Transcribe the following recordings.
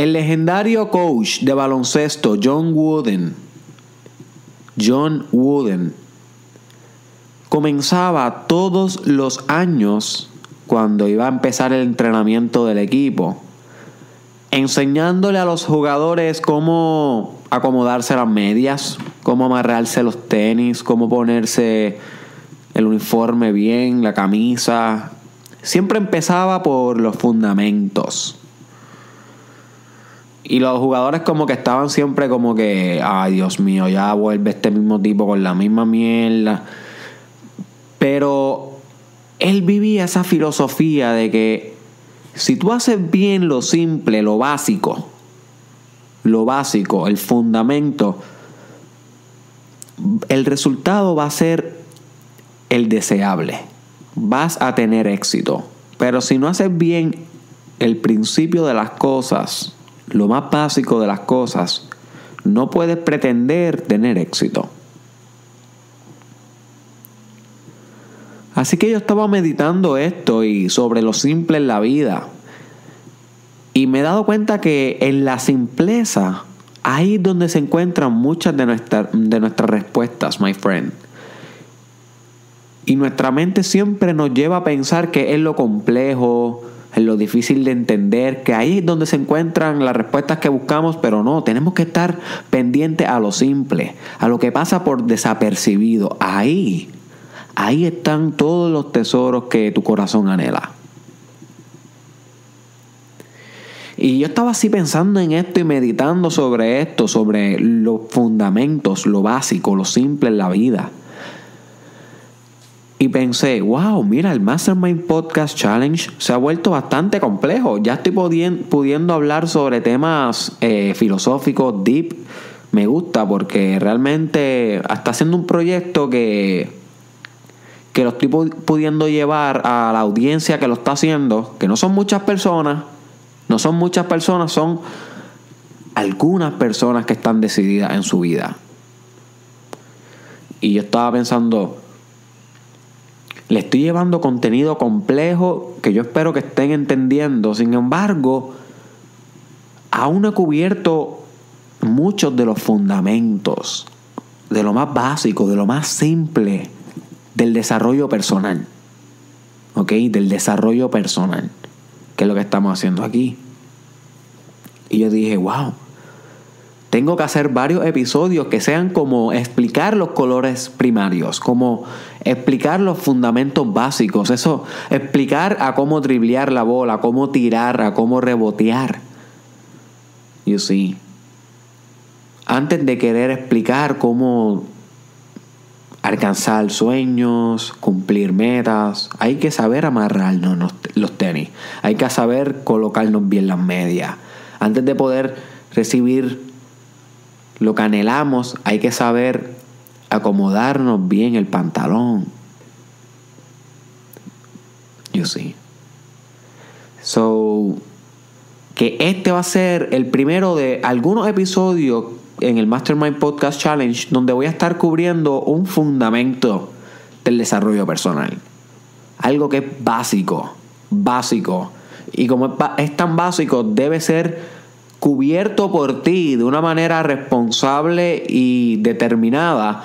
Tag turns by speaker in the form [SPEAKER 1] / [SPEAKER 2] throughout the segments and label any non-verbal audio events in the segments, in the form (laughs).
[SPEAKER 1] El legendario coach de baloncesto John Wooden, John Wooden, comenzaba todos los años cuando iba a empezar el entrenamiento del equipo, enseñándole a los jugadores cómo acomodarse las medias, cómo amarrarse los tenis, cómo ponerse el uniforme bien, la camisa. Siempre empezaba por los fundamentos. Y los jugadores como que estaban siempre como que, ay Dios mío, ya vuelve este mismo tipo con la misma mierda. Pero él vivía esa filosofía de que si tú haces bien lo simple, lo básico, lo básico, el fundamento, el resultado va a ser el deseable. Vas a tener éxito. Pero si no haces bien el principio de las cosas, lo más básico de las cosas, no puedes pretender tener éxito. Así que yo estaba meditando esto y sobre lo simple en la vida. Y me he dado cuenta que en la simpleza, ahí es donde se encuentran muchas de, de nuestras respuestas, my friend. Y nuestra mente siempre nos lleva a pensar que es lo complejo, es lo difícil de entender, que ahí es donde se encuentran las respuestas que buscamos, pero no, tenemos que estar pendientes a lo simple, a lo que pasa por desapercibido. Ahí, ahí están todos los tesoros que tu corazón anhela. Y yo estaba así pensando en esto y meditando sobre esto, sobre los fundamentos, lo básico, lo simple en la vida. Y pensé, wow, mira, el Mastermind Podcast Challenge se ha vuelto bastante complejo. Ya estoy pudiendo hablar sobre temas eh, filosóficos, deep. Me gusta porque realmente está haciendo un proyecto que, que lo estoy pudiendo llevar a la audiencia que lo está haciendo, que no son muchas personas, no son muchas personas, son algunas personas que están decididas en su vida. Y yo estaba pensando, le estoy llevando contenido complejo que yo espero que estén entendiendo. Sin embargo, aún he cubierto muchos de los fundamentos, de lo más básico, de lo más simple del desarrollo personal. ¿Ok? Del desarrollo personal que es lo que estamos haciendo aquí. Y yo dije, wow, tengo que hacer varios episodios que sean como explicar los colores primarios, como explicar los fundamentos básicos, eso, explicar a cómo driblear la bola, a cómo tirar, a cómo rebotear. You see. Antes de querer explicar cómo alcanzar sueños, cumplir metas. Hay que saber amarrarnos los tenis. Hay que saber colocarnos bien las medias. Antes de poder recibir lo que anhelamos, hay que saber acomodarnos bien el pantalón. You see. So, que este va a ser el primero de algunos episodios en el Mastermind Podcast Challenge, donde voy a estar cubriendo un fundamento del desarrollo personal. Algo que es básico, básico. Y como es tan básico, debe ser cubierto por ti de una manera responsable y determinada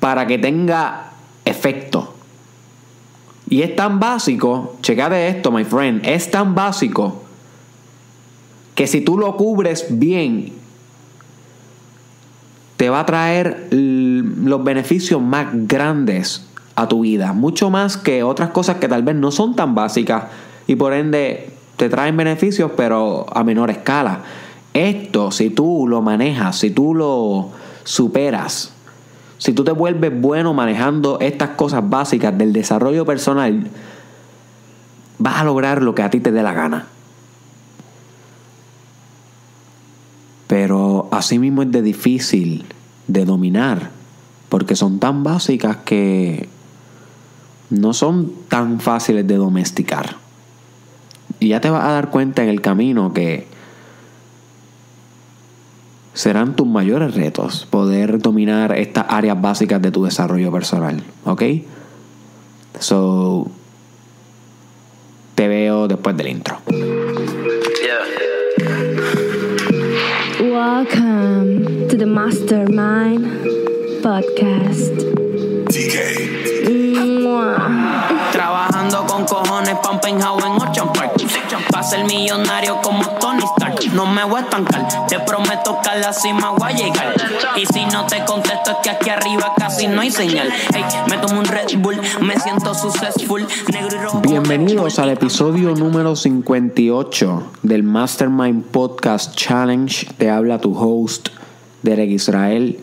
[SPEAKER 1] para que tenga efecto. Y es tan básico, de esto, my friend, es tan básico que si tú lo cubres bien te va a traer los beneficios más grandes a tu vida, mucho más que otras cosas que tal vez no son tan básicas y por ende te traen beneficios pero a menor escala. Esto, si tú lo manejas, si tú lo superas, si tú te vuelves bueno manejando estas cosas básicas del desarrollo personal, vas a lograr lo que a ti te dé la gana. pero asimismo es de difícil de dominar, porque son tan básicas que no son tan fáciles de domesticar. Y ya te vas a dar cuenta en el camino que serán tus mayores retos poder dominar estas áreas básicas de tu desarrollo personal. ¿Ok? So, te veo después del intro.
[SPEAKER 2] Welcome to the Mastermind Podcast. Mwah.
[SPEAKER 3] Trabajando con cojones un penthouse en Ocean Park Pa' ser millonario como Tony Stark. No me voy a estancar. Te prometo que a la cima voy a llegar. Y si no te contesto es que aquí arriba casi no hay señal. Hey, me tomo un Red Bull. Me siento successful. Negro y rojo.
[SPEAKER 1] Bienvenidos al episodio número 58 del Mastermind Podcast Challenge. Te habla tu host, Derek Israel.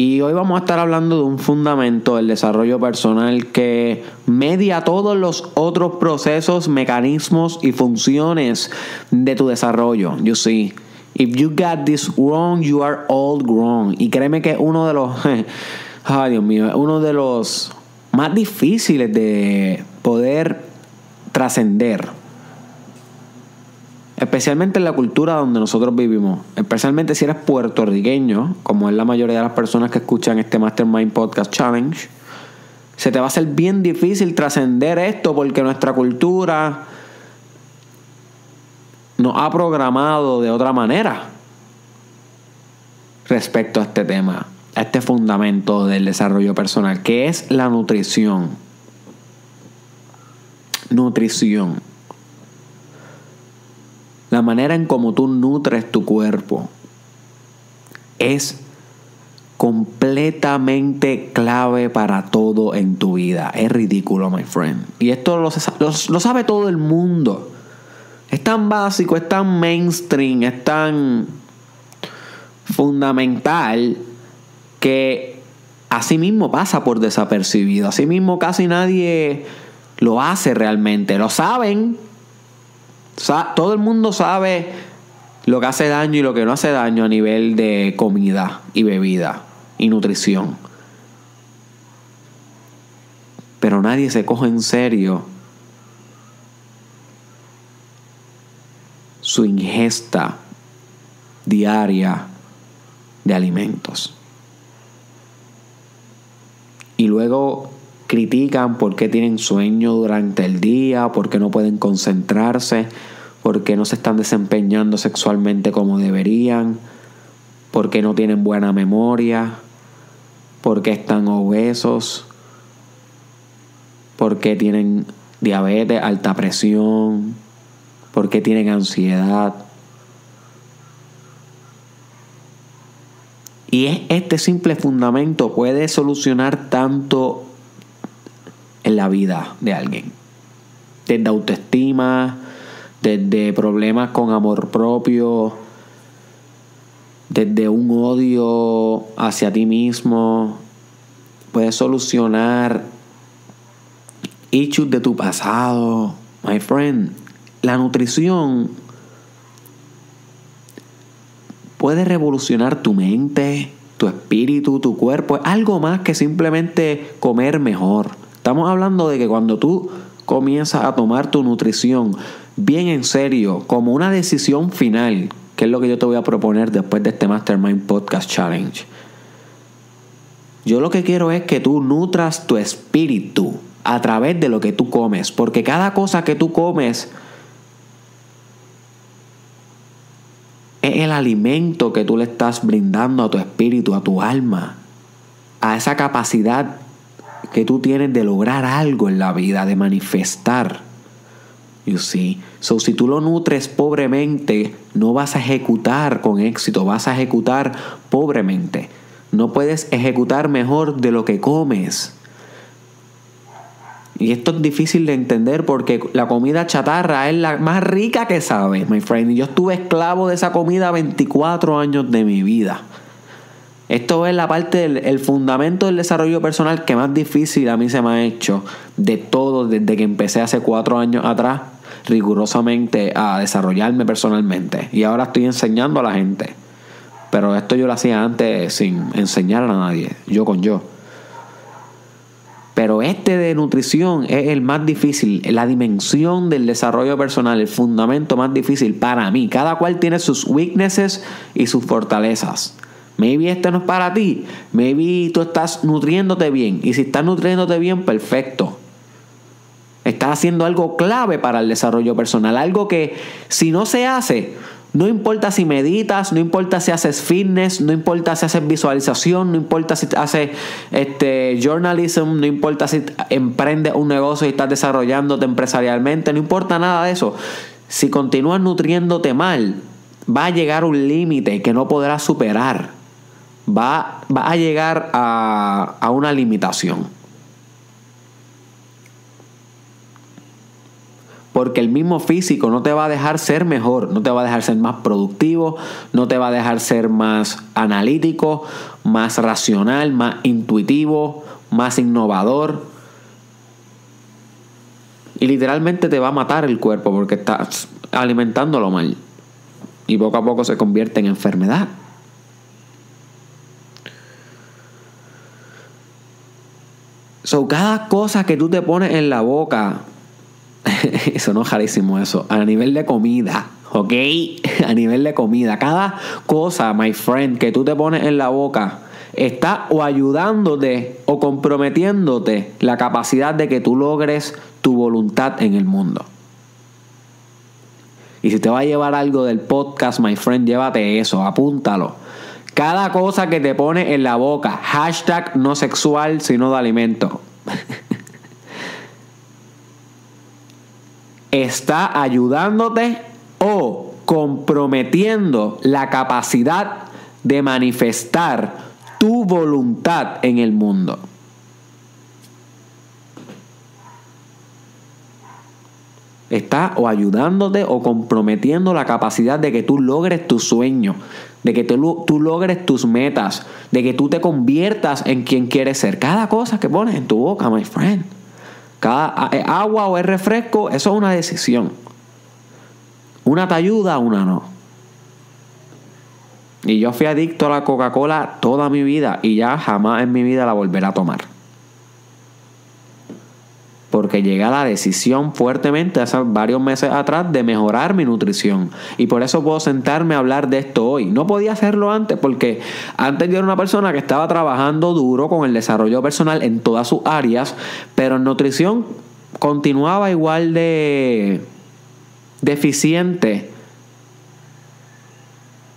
[SPEAKER 1] Y hoy vamos a estar hablando de un fundamento del desarrollo personal que media todos los otros procesos, mecanismos y funciones de tu desarrollo. You see, if you got this wrong, you are all wrong. Y créeme que uno de los, (laughs) ay Dios mío, uno de los más difíciles de poder trascender. Especialmente en la cultura donde nosotros vivimos. Especialmente si eres puertorriqueño, como es la mayoría de las personas que escuchan este Mastermind Podcast Challenge. Se te va a hacer bien difícil trascender esto porque nuestra cultura nos ha programado de otra manera respecto a este tema, a este fundamento del desarrollo personal, que es la nutrición. Nutrición. Manera en cómo tú nutres tu cuerpo es completamente clave para todo en tu vida. Es ridículo, my friend. Y esto lo sabe todo el mundo. Es tan básico, es tan mainstream, es tan fundamental que así mismo pasa por desapercibido. Así mismo casi nadie lo hace realmente. Lo saben, Todo el mundo sabe lo que hace daño y lo que no hace daño a nivel de comida y bebida y nutrición. Pero nadie se coge en serio su ingesta diaria de alimentos. Y luego critican por qué tienen sueño durante el día, por qué no pueden concentrarse, por qué no se están desempeñando sexualmente como deberían, por qué no tienen buena memoria, por qué están obesos, por qué tienen diabetes, alta presión, por qué tienen ansiedad. Y es- este simple fundamento puede solucionar tanto en la vida de alguien. Desde autoestima, desde problemas con amor propio, desde un odio hacia ti mismo. Puedes solucionar issues de tu pasado. My friend, la nutrición puede revolucionar tu mente, tu espíritu, tu cuerpo. Es algo más que simplemente comer mejor. Estamos hablando de que cuando tú comienzas a tomar tu nutrición bien en serio, como una decisión final, que es lo que yo te voy a proponer después de este Mastermind Podcast Challenge. Yo lo que quiero es que tú nutras tu espíritu a través de lo que tú comes, porque cada cosa que tú comes es el alimento que tú le estás brindando a tu espíritu, a tu alma, a esa capacidad que tú tienes de lograr algo en la vida, de manifestar. You see? So, si tú lo nutres pobremente, no vas a ejecutar con éxito, vas a ejecutar pobremente. No puedes ejecutar mejor de lo que comes. Y esto es difícil de entender porque la comida chatarra es la más rica que sabes, my friend. Y yo estuve esclavo de esa comida 24 años de mi vida. Esto es la parte del el fundamento del desarrollo personal que más difícil a mí se me ha hecho de todo desde que empecé hace cuatro años atrás rigurosamente a desarrollarme personalmente. Y ahora estoy enseñando a la gente. Pero esto yo lo hacía antes sin enseñar a nadie, yo con yo. Pero este de nutrición es el más difícil, la dimensión del desarrollo personal, el fundamento más difícil para mí. Cada cual tiene sus weaknesses y sus fortalezas. Maybe este no es para ti. Maybe tú estás nutriéndote bien. Y si estás nutriéndote bien, perfecto. Estás haciendo algo clave para el desarrollo personal. Algo que si no se hace, No importa si meditas, no importa si haces fitness, no importa si haces visualización, no importa si haces este, journalism, no importa si emprendes un negocio y estás desarrollándote empresarialmente, no importa nada de eso. Si continúas nutriéndote mal, va a llegar un límite que no podrás superar. Va, va a llegar a, a una limitación. Porque el mismo físico no te va a dejar ser mejor, no te va a dejar ser más productivo, no te va a dejar ser más analítico, más racional, más intuitivo, más innovador. Y literalmente te va a matar el cuerpo porque estás alimentándolo mal. Y poco a poco se convierte en enfermedad. So, cada cosa que tú te pones en la boca (laughs) eso no es rarísimo eso. A nivel de comida, ¿ok? (laughs) A nivel de comida. Cada cosa, my friend, que tú te pones en la boca está o ayudándote o comprometiéndote la capacidad de que tú logres tu voluntad en el mundo. Y si te va a llevar algo del podcast, my friend, llévate eso, apúntalo. Cada cosa que te pone en la boca, hashtag no sexual, sino de alimento. está ayudándote o comprometiendo la capacidad de manifestar tu voluntad en el mundo. Está o ayudándote o comprometiendo la capacidad de que tú logres tu sueño, de que tú, tú, logres tus metas, de que tú te conviertas en quien quieres ser. Cada cosa que pones en tu boca, my friend. Cada eh, agua o es refresco, eso es una decisión. Una te ayuda, una no. Y yo fui adicto a la Coca-Cola toda mi vida y ya jamás en mi vida la volveré a tomar porque llegué a la decisión fuertemente hace varios meses atrás de mejorar mi nutrición. Y por eso puedo sentarme a hablar de esto hoy. No podía hacerlo antes porque antes yo era una persona que estaba trabajando duro con el desarrollo personal en todas sus áreas, pero en nutrición continuaba igual de deficiente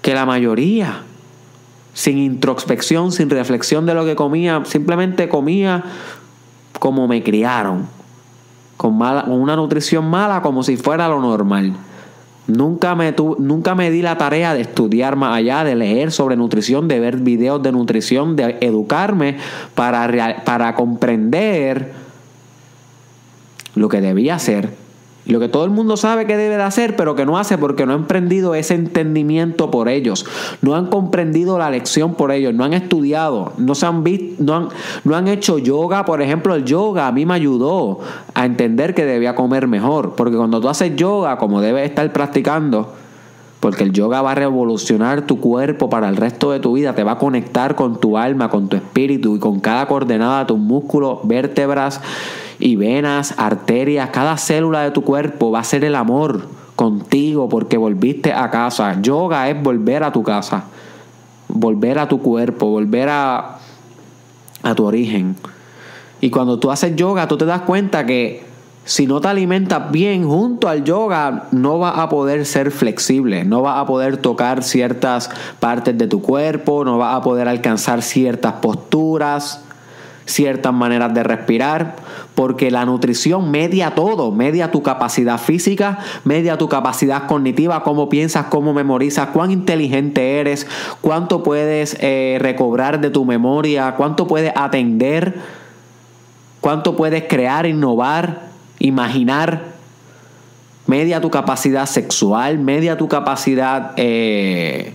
[SPEAKER 1] que la mayoría. Sin introspección, sin reflexión de lo que comía, simplemente comía como me criaron con, mala, una nutrición mala como si fuera lo normal. Nunca me, nunca me di la tarea de estudiar más allá, de leer sobre nutrición, de ver videos de nutrición, de educarme para, para comprender lo que debía hacer lo que todo el mundo sabe que debe de hacer, pero que no hace porque no ha emprendido ese entendimiento por ellos. No han comprendido la lección por ellos. No han estudiado. No, se han, visto, no, han, no han hecho yoga. Por ejemplo, el yoga a mí me ayudó a entender que debía comer mejor. Porque cuando tú haces yoga, como debes estar practicando, porque el yoga va a revolucionar tu cuerpo para el resto de tu vida, te va a conectar con tu alma, con tu espíritu y con cada coordenada de tus músculos, vértebras y venas, arterias, cada célula de tu cuerpo va a ser el amor contigo porque volviste a casa. Yoga es volver a tu casa, volver a tu cuerpo, volver a, a tu origen. Y cuando tú haces yoga, tú te das cuenta que si no te alimentas bien junto al yoga, no vas a poder ser flexible, no vas a poder tocar ciertas partes de tu cuerpo, no vas a poder alcanzar ciertas posturas ciertas maneras de respirar, porque la nutrición media todo, media tu capacidad física, media tu capacidad cognitiva, cómo piensas, cómo memorizas, cuán inteligente eres, cuánto puedes eh, recobrar de tu memoria, cuánto puedes atender, cuánto puedes crear, innovar, imaginar. Media tu capacidad sexual, media tu capacidad eh,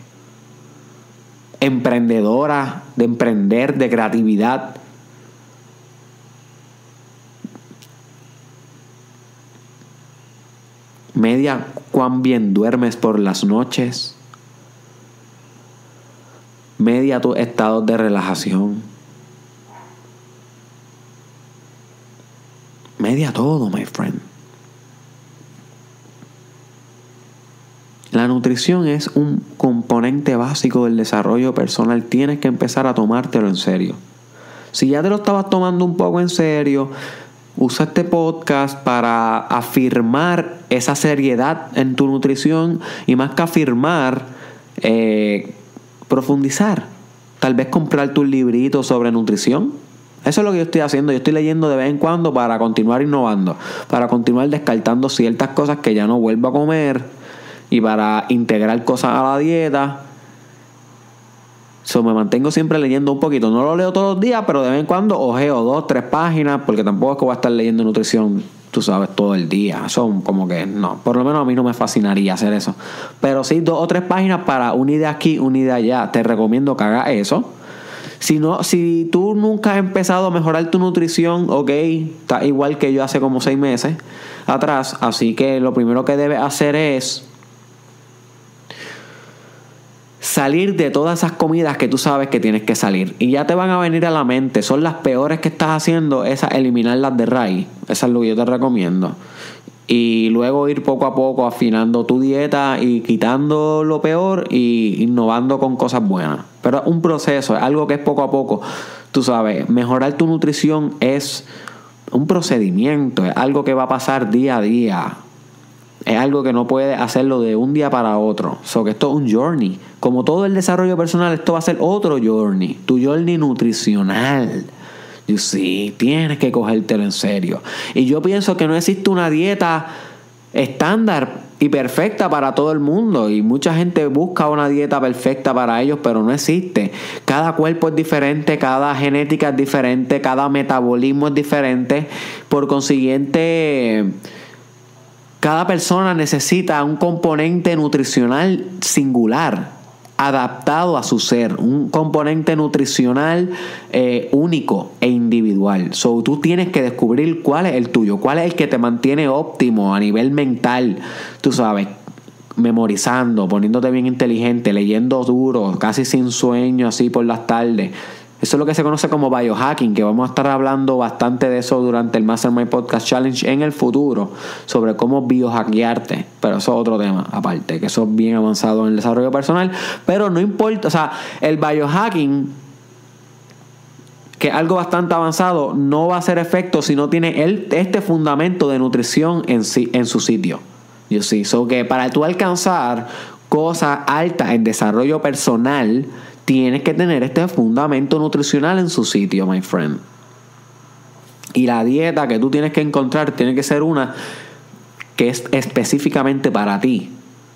[SPEAKER 1] emprendedora, de emprender, de creatividad. media cuán bien duermes por las noches, media tus estados de relajación, todo, my friend. La nutrición es un componente básico del desarrollo personal. Tienes que empezar a tomártelo en serio. Si ya te lo estabas tomando un poco en serio, usa este podcast para afirmar esa seriedad en tu nutrición y más que afirmar, eh, profundizar. Tal vez comprar tu librito sobre nutrición. Eso es lo que yo estoy haciendo. Yo estoy leyendo de vez en cuando para continuar innovando, para continuar descartando ciertas cosas que ya no vuelvo a comer y para integrar cosas a la dieta So, me mantengo siempre leyendo un poquito. No lo leo todos los días, pero de vez en cuando ojeo dos, tres páginas, porque tampoco es que voy a estar leyendo nutrición, tú sabes, todo el día. Son como que no. Por lo menos a mí no me fascinaría hacer eso. Pero sí, dos o tres páginas para una idea aquí, una idea allá. Te recomiendo que hagas eso. Si, si tú nunca has empezado a mejorar tu nutrición, ok, está igual que yo hace como seis meses atrás. Así que lo primero que debes hacer es salir de todas esas comidas que tú sabes que tienes que salir. Y ya te van a venir a la mente. Son las peores que estás haciendo, esas eliminarlas de raíz. Esa es lo que yo te recomiendo. Y luego ir poco a poco afinando tu dieta y quitando lo peor y innovando con cosas buenas. Pero es un proceso, es algo que es poco a poco. Tú sabes, mejorar tu nutrición es un procedimiento, es algo que va a pasar día a día es algo que no puede hacerlo de un día para otro. So que esto es un journey. Como todo el desarrollo personal, esto va a ser otro journey. Tu journey nutricional. You see, tienes que cogértelo en serio. Y yo pienso que no existe una dieta estándar y perfecta para todo el mundo. Y mucha gente busca una dieta perfecta para ellos, pero no existe. Cada cuerpo es diferente, cada genética es diferente, cada metabolismo es diferente. Por consiguiente cada persona necesita un componente nutricional singular, adaptado a su ser, un componente nutricional eh, único e individual. So, tú tienes que descubrir cuál es el tuyo, cuál es el que te mantiene óptimo a nivel mental, tú sabes, memorizando, poniéndote bien inteligente, leyendo duro, casi sin sueño, así por las tardes. Eso es lo que se conoce como biohacking, que vamos a estar hablando bastante de eso durante el Mastermind Podcast Challenge en el futuro, sobre cómo biohackearte. Pero eso es otro tema aparte, que eso es bien avanzado en el desarrollo personal. Pero no importa, o sea, el biohacking, que es algo bastante avanzado, no va a hacer efecto si no tiene el, este fundamento de nutrición en, sí, en su sitio. Yo sí, so que para tú alcanzar cosas altas en desarrollo personal, tienes que tener este fundamento nutricional en su sitio, my friend. Y la dieta que tú tienes que encontrar tiene que ser una que es específicamente para ti,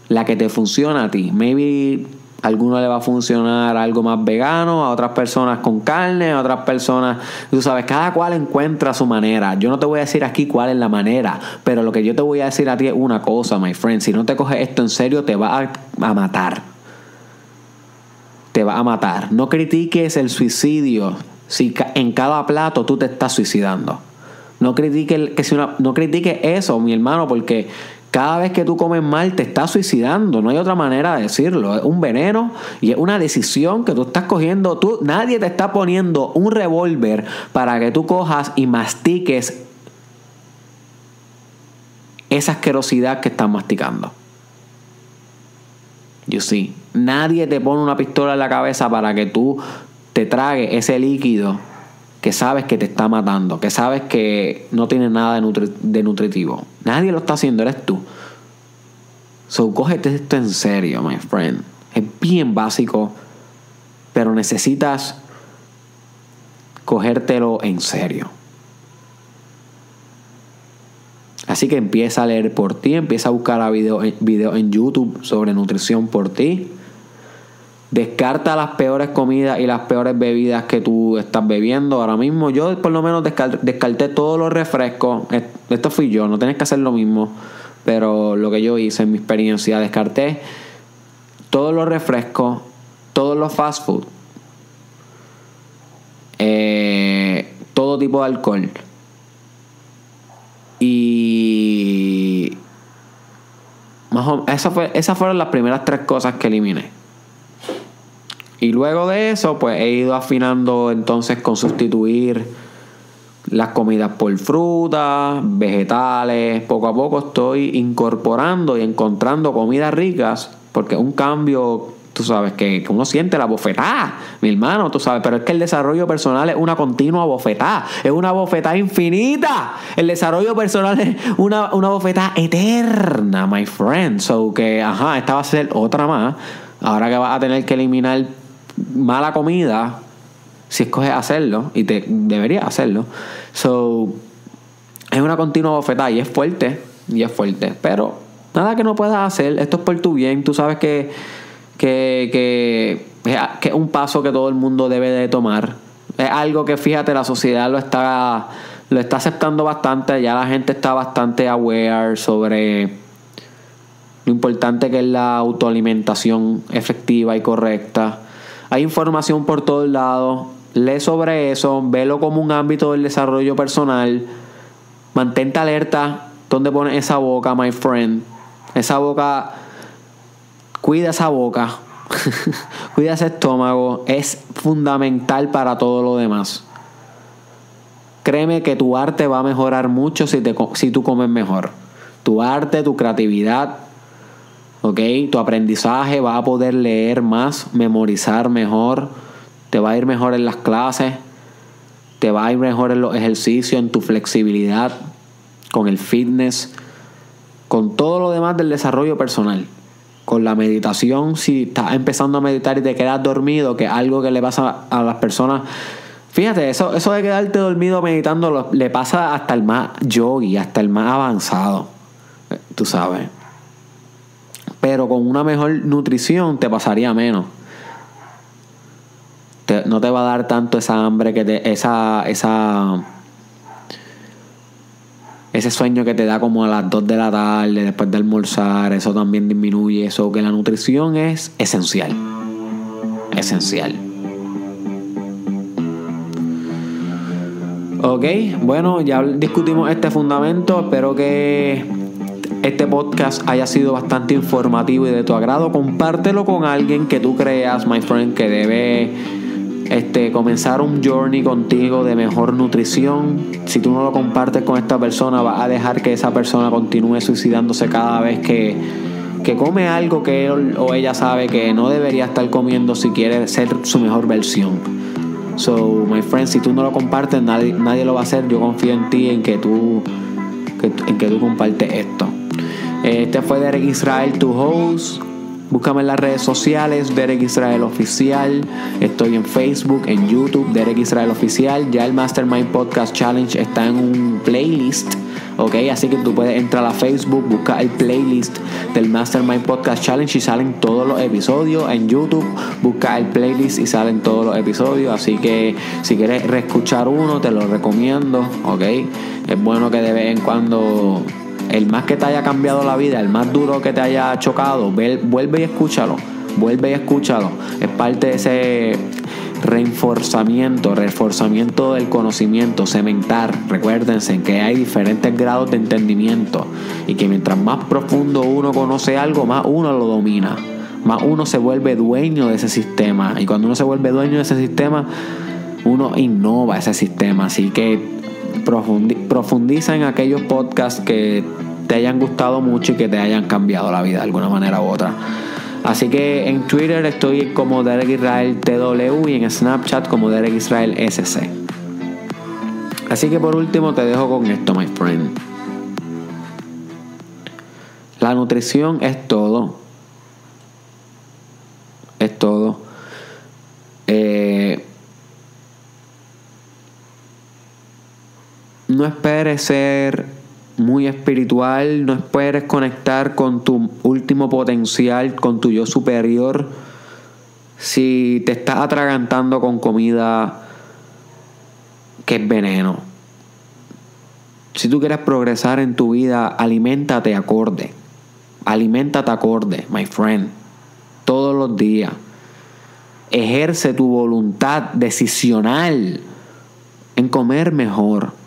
[SPEAKER 1] la que te funciona a ti. Maybe a alguno le va a funcionar algo más vegano, a otras personas con carne, a otras personas, tú sabes, cada cual encuentra su manera. Yo no te voy a decir aquí cuál es la manera, pero lo que yo te voy a decir a ti es una cosa, my friend. Si no te coges esto en serio, te va a, a matar te va a matar. No critiques el suicidio si en cada plato tú te estás suicidando. No critiques, que si no critique eso, mi hermano, porque cada vez que tú comes mal te estás suicidando. No hay otra manera de decirlo. Es un veneno y es una decisión que tú estás cogiendo. Tú, nadie te está poniendo un revólver para que tú cojas y mastiques esa asquerosidad que estás masticando. You see. Nadie te pone una pistola en la cabeza para que tú te tragues ese líquido que sabes que te está matando, que sabes que no tiene nada de, nutritivo. Nadie lo está haciendo, eres tú. So, cógete esto en serio, my friend. Es bien básico, pero necesitas cogértelo en serio. Así que empieza a leer por ti, empieza a buscar videos video en YouTube sobre nutrición por ti. Descarta las peores comidas y las peores bebidas que tú estás bebiendo ahora mismo. Yo por lo menos descarté todos los refrescos. Esto fui yo, no tienes que hacer lo mismo. Pero lo que yo hice en mi experiencia, descarté todos los refrescos, todos los fast food, eh, todo tipo de alcohol. Y más fue, esas fueron las primeras tres cosas que eliminé. Y luego de eso, pues he ido afinando entonces con sustituir las comidas por frutas, vegetales. Poco a poco estoy incorporando y encontrando comidas ricas, porque un cambio, Tú sabes que, uno siente la bofetada, mi hermano, tú sabes, pero es que el desarrollo personal es una continua bofetada, es una bofetada infinita. El desarrollo personal es una, una bofetada eterna, my friend. So que, ajá, esta va a ser otra más. Ahora que vas a tener que eliminar mala comida, si escoges hacerlo, y te deberías hacerlo. So, es una continua bofetada y es fuerte, y es fuerte. Pero nada que no puedas hacer, esto es por tu bien, tú sabes que que, que, que es un paso que todo el mundo debe de tomar. Es algo que fíjate, la sociedad lo está, lo está aceptando bastante, ya la gente está bastante aware sobre lo importante que es la autoalimentación efectiva y correcta. Hay información por todos lados. Lee sobre eso, velo como un ámbito del desarrollo personal. Mantente alerta donde pones esa boca, my friend. Esa boca Cuida esa boca, (laughs) cuida ese estómago, es fundamental para todo lo demás. Créeme que tu arte va a mejorar mucho si, te, si tú comes mejor. Tu arte, tu creatividad, ¿ok? Tu aprendizaje va a poder leer más, memorizar mejor, te va a ir mejor en las clases, te va a ir mejor en los ejercicios, en tu flexibilidad, con el fitness, con todo lo demás del desarrollo personal con la meditación, si estás empezando a meditar y te quedas dormido, que algo que le pasa a las personas. Fíjate, eso, eso de quedarte dormido meditando le pasa hasta el más yogi, hasta el más avanzado. Eh, tú sabes. Pero con una mejor nutrición te pasaría menos. no te va a dar tanto esa hambre que te. esa. esa ese sueño que te da como a las 2 de la tarde después de almorzar, eso también disminuye. Eso que la nutrición es esencial. Esencial. Ok, bueno, ya discutimos este fundamento. Espero que este podcast haya sido bastante informativo y de tu agrado. Compártelo con alguien que tú creas, my friend, que debe este, comenzar un journey contigo de mejor nutrición. Si tú no lo compartes con esta persona, vas a dejar que esa persona continúe suicidándose cada vez que, que come algo que él o ella sabe que no debería estar comiendo si quiere ser su mejor versión. So, my friend, si tú no lo compartes, nadie, nadie lo va a hacer. Yo confío en ti, en que tú, en que tú compartes esto. Este fue Derek Israel, tu host. Búscame en las redes sociales, Derek Israel Oficial. Estoy en Facebook, en YouTube, Derek Israel Oficial. Ya el Mastermind Podcast Challenge está en un playlist. ¿ok? Así que tú puedes entrar a Facebook, buscar el playlist del Mastermind Podcast Challenge y salen todos los episodios. En YouTube, busca el playlist y salen todos los episodios. Así que si quieres reescuchar uno, te lo recomiendo, ¿ok? Es bueno que de vez en cuando el más que te haya cambiado la vida, el más duro que te haya chocado, vuelve y escúchalo, vuelve y escúchalo. Es parte de ese reforzamiento, reforzamiento del conocimiento, cementar. Recuérdense que hay diferentes grados de entendimiento y que mientras más profundo uno conoce algo, más uno lo domina, más uno se vuelve dueño de ese sistema. Y cuando uno se vuelve dueño de ese sistema, uno innova ese sistema. Así que profundiza en aquellos podcasts que te hayan gustado mucho y que te hayan cambiado la vida de alguna manera u otra. Así que en Twitter estoy como Derek Israel TW y en Snapchat como Derek Israel SC. Así que por último te dejo con esto, my friend. La nutrición es todo. Es todo. Eh, no esperes ser muy espiritual, no esperes conectar con tu último potencial, con tu yo superior, si te estás atragantando con comida que es veneno. Si tú quieres progresar en tu vida, aliméntate acorde. Aliméntate acorde, my friend. Todos los días. Ejerce tu voluntad decisional en comer mejor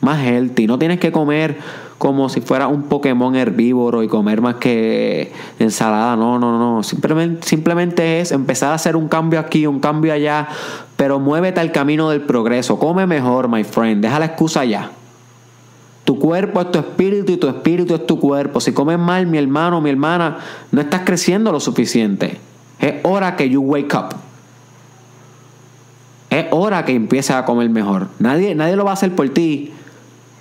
[SPEAKER 1] más healthy. No tienes que comer como si fuera un Pokémon herbívoro y comer más que ensalada. No, no, no. Simplemente, simplemente es empezar a hacer un cambio aquí, un cambio allá. Pero muévete al camino del progreso. Come mejor, my friend. Deja la excusa ya. Tu cuerpo es tu espíritu y tu espíritu es tu cuerpo. Si comes mal, mi hermano, mi hermana, no estás creciendo lo suficiente. Es hora que you wake up. Es hora que empieces a comer mejor. Nadie, nadie lo va a hacer por ti.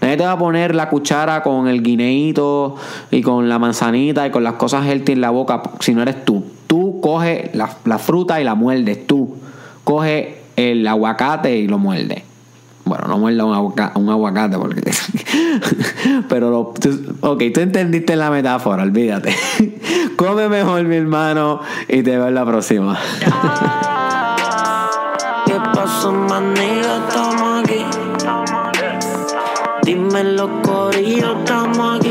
[SPEAKER 1] Nadie te va a poner la cuchara con el guineíto y con la manzanita y con las cosas healthy en la boca si no eres tú. Tú coges la, fruta y la muerdes. Tú coge el aguacate y lo muerdes. Bueno, no muerda un, aguaca- un aguacate porque... (laughs) Pero, lo, ok, tú entendiste la metáfora, olvídate. (laughs) Come mejor, mi hermano, y te veo en la próxima. (laughs)
[SPEAKER 3] ¿Qué pasó. Dime los corillos, estamos aquí.